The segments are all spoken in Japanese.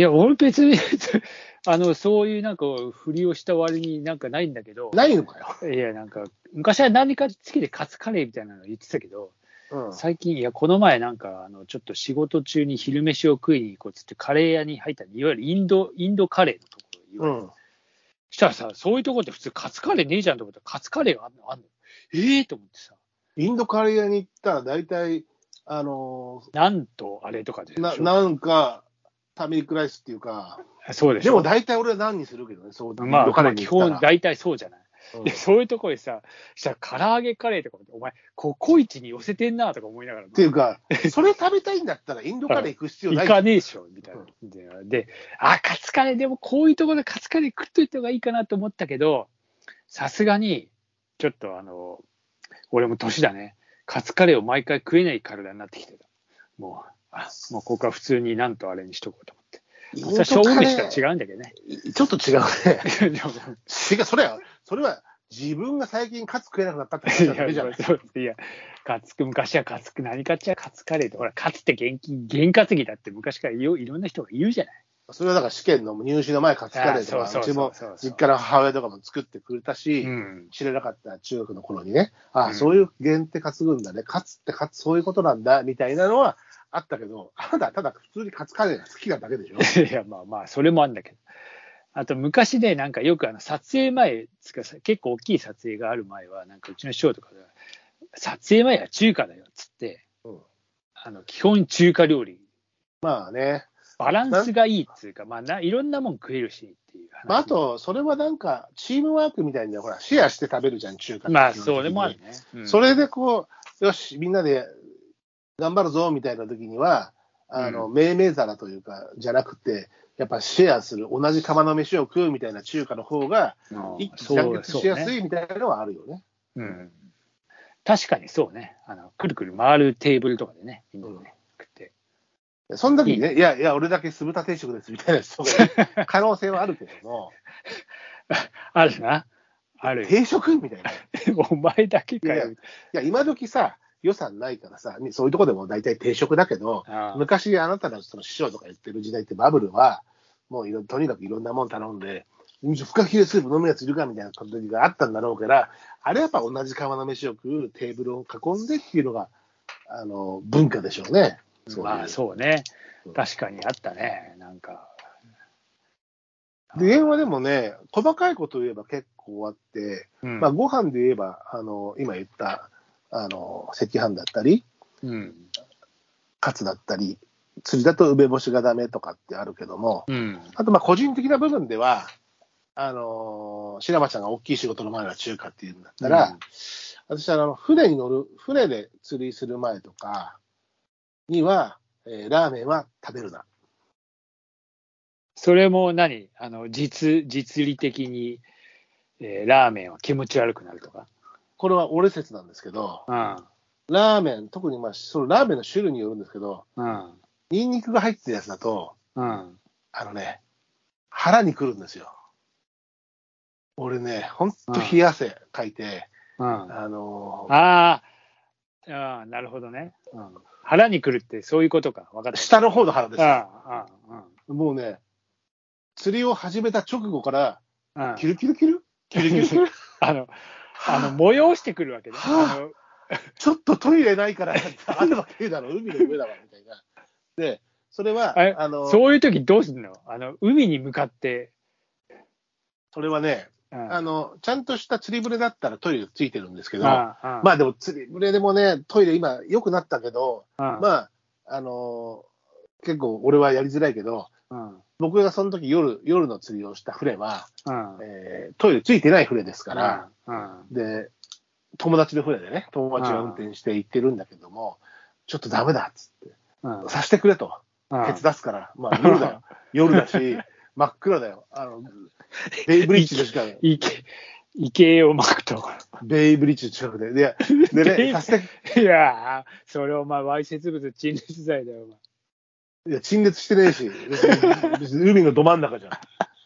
いや、俺別に、あの、そういうなんか、ふりをした割になんかないんだけど、ないのかよ。いや、なんか、昔は何か好きでカツカレーみたいなの言ってたけど、うん。最近、いや、この前なんか、あの、ちょっと仕事中に昼飯を食いに行こうっつって、カレー屋に入ったいわゆるインド、インドカレーのところ言われて、うん。したらさ、そういうとこって普通カツカレーねえじゃんと思ったら、カツカレーがあんのあんのええと思ってさ、インドカレー屋に行ったら大体、あのなんとあれとかでしょーな、なんか、タミリクライスっていうか、そうでしょでも大体俺は何にするけどね、そう、まあ、インドカレーに基本大体そうじゃない。うんで、そういうところでさ、したら唐揚げカレーとかも、お前、ココイチに寄せてんなとか思いながら、っていうか、それ食べたいんだったらインドカレー行く必要ない。行かねえでしょ、みたいな。で、であ、カツカレー、でもこういうところでカツカレー食っといた方がいいかなと思ったけど、さすがに、ちょっとあの、俺も年だね。カツカレーを毎回食えない体になってきてた。もう、あもうここは普通になんとあれにしとこうと思って。それは勝負飯と違うんだけどね。ちょっと違うね。違う、それは、それは自分が最近カツ食えなくなったって話じゃない。いや、カツ昔はカツ、何かっちゃカツカレーって、ほら、カツって現金、験担ぎだって昔からいろいろんな人が言うじゃない。それはだから試験の入試の前カツカレーとか、うちも実家の母親とかも作ってくれたし、うん。知らなかった中学の頃にね、ああ、うんそういう限定担ぐんだね、カツってカツそういうことなんだ、みたいなのはあったけど、あなたはただ普通にカツカレーが好きなだけでしょ。いや、まあまあ、それもあるんだけど。あと、昔で、なんかよくあの撮影前つかさ、結構大きい撮影がある前は、なんかうちの師匠とかが、撮影前は中華だよっつって、うんあの基本中華料理、まあね。バランスがいいっていうか、まあな、いろんなもん食えるしっていう話。まあ、あと、それはなんか、チームワークみたいに、ほら、シェアして食べるじゃん、中華まあ、それもあるね。うんそれでこう、よし、みんなで頑張るぞみたいな時には、あの、う命名皿というか、じゃなくて、やっぱシェアする、同じ釜の飯を食うみたいな中華の方が、うん一気団結しやすいみたいなのはあるよね。うん。確かにそうね。あの、くるくる回るテーブルとかでね、みんなでね、食って。その時にね、いやいや、俺だけ酢豚定食ですみたいな人がいる 可能性はあるけども、あるな。あるよ。定食みたいな。い お前だけかいやよ。や、今時さ、予算ないからさ、そういうとこでも大体定食だけど、ああ昔あなたのその師匠とか言ってる時代ってバブルは、もういろとにかくいろんなもん頼んで、フカヒレスープ飲むやついるかみたいな時があったんだろうから、あれやっぱ同じ釜の飯を食うテーブルを囲んでっていうのが、あの、文化でしょうね。そうまあそうねうん。確かにあったね。なんか。で、電話でもね、細かいことを言えば結構あって、うんまあご飯で言えば、あの、今言った、あの、赤飯だったり、うん。カツだったり、釣りだと梅干しがダメとかってあるけども、うん。あとまあ個人的な部分では、あのー、白間ちゃんが大きい仕事の前は中華っていうんだったら、私はあの船に乗る、船で釣りする前とかには、えーラーメンは食べるな。それも何？あの、実、実利的に、えーラーメンは気持ち悪くなるとか？これは俺説なんですけど、うん。ラーメン、特にまあ、そのラーメンの種類によるんですけど、うん。ニンニクが入ってるやつだと、うん。あのね、腹にくるんですよ。俺ね、ほんと冷や汗かいて、うん。あのーあーあー、なるほどね。うん。腹にくるってそういうことか。分かった。下の方の腹ですよ。ああ、あもうね、釣りを始めた直後から、あ、うん。キルキルキル？キルキルキル？あの、あの、催してくるわけね。ちょっとトイレないから、頭きれいだろ、海の上だわ、みたいな。で、それは、えあの、そういう時どうするの？あの、海に向かって。それはね、うんあの、ちゃんとした釣り船だったらトイレついてるんですけど、ああまあでも釣り船でもね、トイレ今良くなったけど、あまあ、あの結構俺はやりづらいけど、うん僕がその時夜、夜の釣りをした船は、うん。えートイレついてない船ですから、うん。で、友達の船でね、友達が運転して行ってるんだけども、ちょっとダメだっつって、うん。さしてくれと、うん。ケツ出すから、まあ夜だよ、夜だし、真っ暗だよ、あの、ベイブリッジの近く、池、池を巻くと。ベイブリッジの近くで、で、でね、させて、いやー、それお前、わいせつ物陳列罪だよ、お前。いや、陳列してねえし、別に海のど真ん中じゃ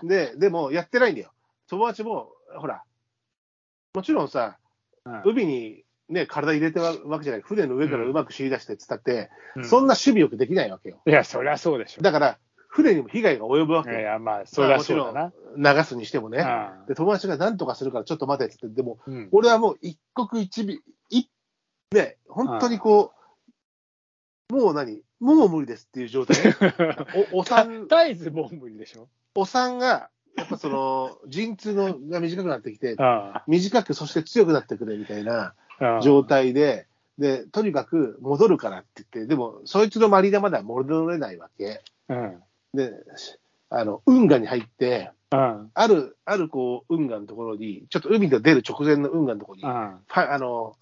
ん。で、でも、やってないんだよ。友達も、ほら、もちろんさ、うん海にね、体入れてるわけじゃない。船の上からうまく知り出してっつったって、うんそんな守備よくできないわけよ。いや、そりゃそうでしょ。だから、船にも被害が及ぶわけよ。いや、まあ、そりゃそうだな。流すにしてもね。うんで、友達が何とかするからちょっと待てって言って、でも、うん俺はもう一刻一尾、一、ね、本当にこう、もう何もう無理ですっていう状態。お、お産、絶えずもう無理でしょ？お産が、やっぱその、陣痛のが短くなってきて、あ短くそして強くなってくれみたいなあ状態で、で、とにかく戻るからって言って、でも、そいつのマリーナまでは戻れないわけ。うん。で、あの、運河に入って、うん。ある、あるこう、運河のところに、ちょっと海が出る直前の運河のところに、うん。あの、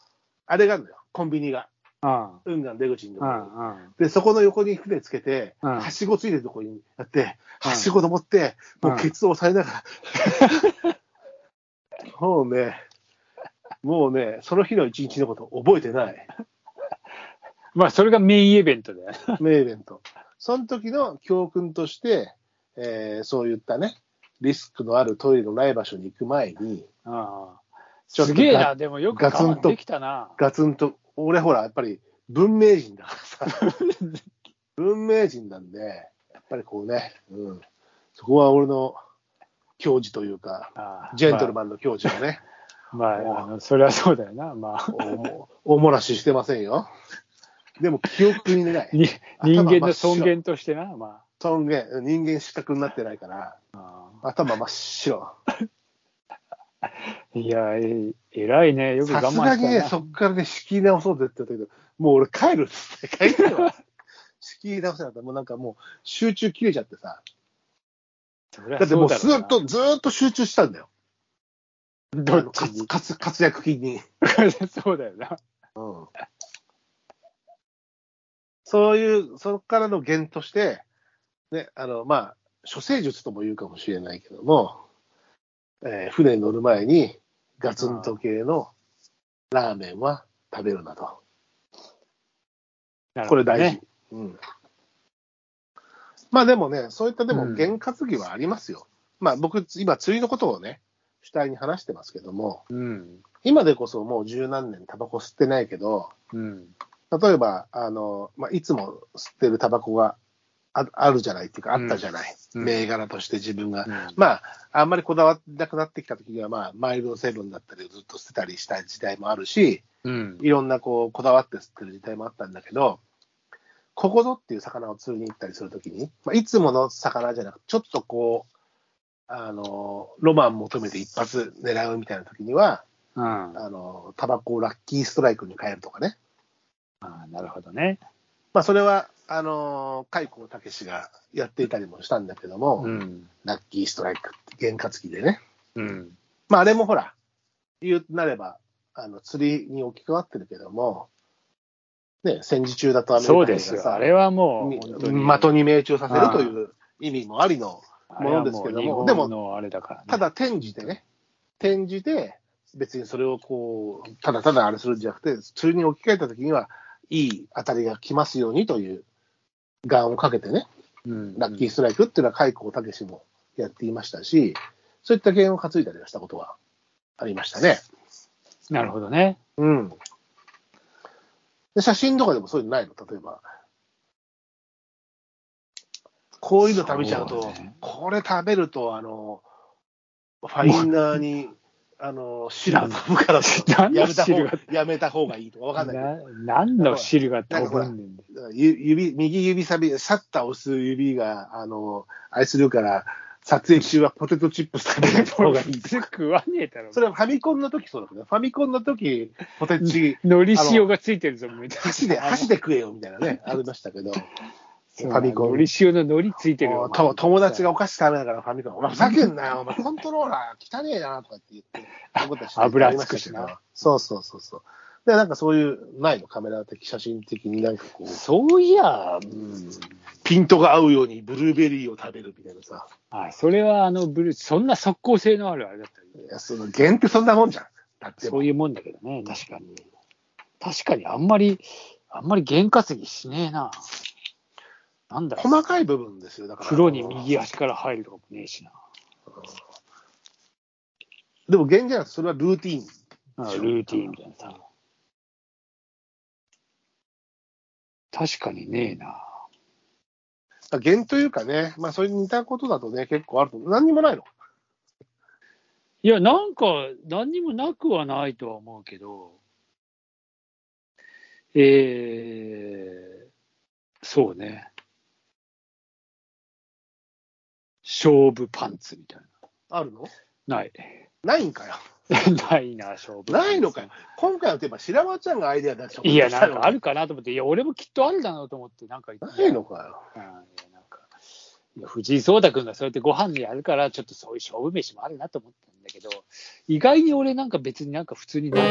あれがあるのよ、コンビニが。うん。運河の出口のとうころに。ん。で、そこの横に船つけて、うんはしごついてるところにやって、うんはしご登って、もうケツを押さえながら、もうね、もうね、その日の一日のこと覚えてない。まあ、それがメインイベントだよね。名イベント。その時の教訓として、えーそういったね、リスクのあるトイレのない場所に行く前に、ああちょっとすげえな、でもよく我ガツンと慢できたな。ガツンと、俺ほら、やっぱり文明人だからさ、文明人なんで、やっぱりこうね、うん、そこは俺の教授というか、ああジェントルマンの教授がね、まあ、まあ、あのそれはそうだよな。まあ、おも おもらししてませんよ。でも記憶にない。に人間の尊厳としてな。ま尊厳、人間失格になってないから、あ。あ頭真っ白。あいや、え偉いね。よく我さ慢したな。すがにね、そっからね、仕切り直そうぜって言ったけど、もう俺帰るっつって、帰るわ。仕切り直せなかった。もうなんかもう集中切れちゃってさ。だってもうずっと、ずっと集中したんだよ。などっちに？活活活躍金に。そうだよな。うん。そういう、そこからの源として、ね、あの、まあ、処世術とも言うかもしれないけども、えー船に乗る前にガツンと系のラーメンは食べるなと。なねこれ大事。うん。まあでもね、そういったでもうん験担ぎはありますよ。まあ僕、今釣りのことをね、主体に話してますけども、うん。今でこそもう十何年タバコ吸ってないけど、うん。例えば、あの、まあ、いつも吸ってるタバコがああるじゃないっていうか、あったじゃない。うん銘柄として自分が。うんまあ、あんまりこだわらなくなってきた時には、まあ、マイルドセブンだったりをずっと捨てたりした時代もあるし、うん。いろんなこう、こだわって吸ってる時代もあったんだけど、ココドっていう魚を釣りに行ったりするときに、まあ、いつもの魚じゃなくて、ちょっとこう、あの、ロマン求めて一発狙うみたいな時には、うん。あの、タバコをラッキーストライクに変えるとかね。ああなるほどね。まあ、それは、あのー、海光武がやっていたりもしたんだけども、うん。ラッキーストライクって、験担ぎでね。うん。まあ、あれもほら、言うとなれば、あの、釣りに置き換わってるけども、ね、戦時中だとアメリカそうですよ。あれはもう、的に命中させるという意味もありの、ものですけどもでもね。ただ転じてね、転じて、別にそれをこう、ただただあれするんじゃなくて、釣りに置き換えたときには、いい当たりが来ますようにという、願をかけてね、うん、ラッキーストライクっていうのは海光武もやっていましたし、そういった験を担いだりはしたことはありましたね。なるほどね。うん。で写真とかでもそういうのないの？例えば。こういうの食べちゃうと、そうねこれ食べると、あの、ファインナーに、あの、汁が飛ぶから やめた方汁が？やめた方がいいとかわかんないけどな何の汁が飛ぶんねん指、右指サビ、シャッターを押す指が、あの、あれするから、撮影中はポテトチップス食べない方がいい。食わねえだろ。それはファミコンの時そうだけど、ファミコンの時、ポテチ、のり塩がついてるぞ、みたいな。箸で、箸で食えよみたいなね、ありましたけど、ファミコンのり塩ののりついてるよ。と友達がお菓子食べながらファミコン、お前ふざけんなよ、お前コントローラー汚ねえなとかって言って、油つくしな。そうそうそうそう。で、なんかそういう、ないの？カメラ的、写真的になんかこう、そういや、うんピントが合うようにブルーベリーを食べるみたいなさ。あそれはあのブルー、そんな即効性のあるあれだったらいや、その、弦ってそんなもんじゃん。だってそういうもんだけどね、確かに。確かにあんまり、あんまり験担ぎしねえな。なんだろう細かい部分ですよ。だから。風呂に右足から入るとかもねえしな。でも弦じゃなくて、それはルーティーン。あルーティーンみたいなさ。確かにねえな。弦というかね、まあ、それに似たことだとね、結構あると思う。何にもないの？いや、なんか、何にもなくはないとは思うけど、えー、そうね。勝負パンツみたいあるの？な。ない。ないんかよ。ないな、勝負パンツ。ないのかよ。今回のテーマ、白松ちゃんがアイデア出したいや、なんかある。るかなと思って、いや、俺もきっとあるだろうと思って、なんか言ってないのかよ。うんいやなんかいや藤井聡太君がそうやってご飯でやるから、ちょっとそういう勝負飯もあるなと思ったんだけど、意外に俺なんか別になんか普通にない。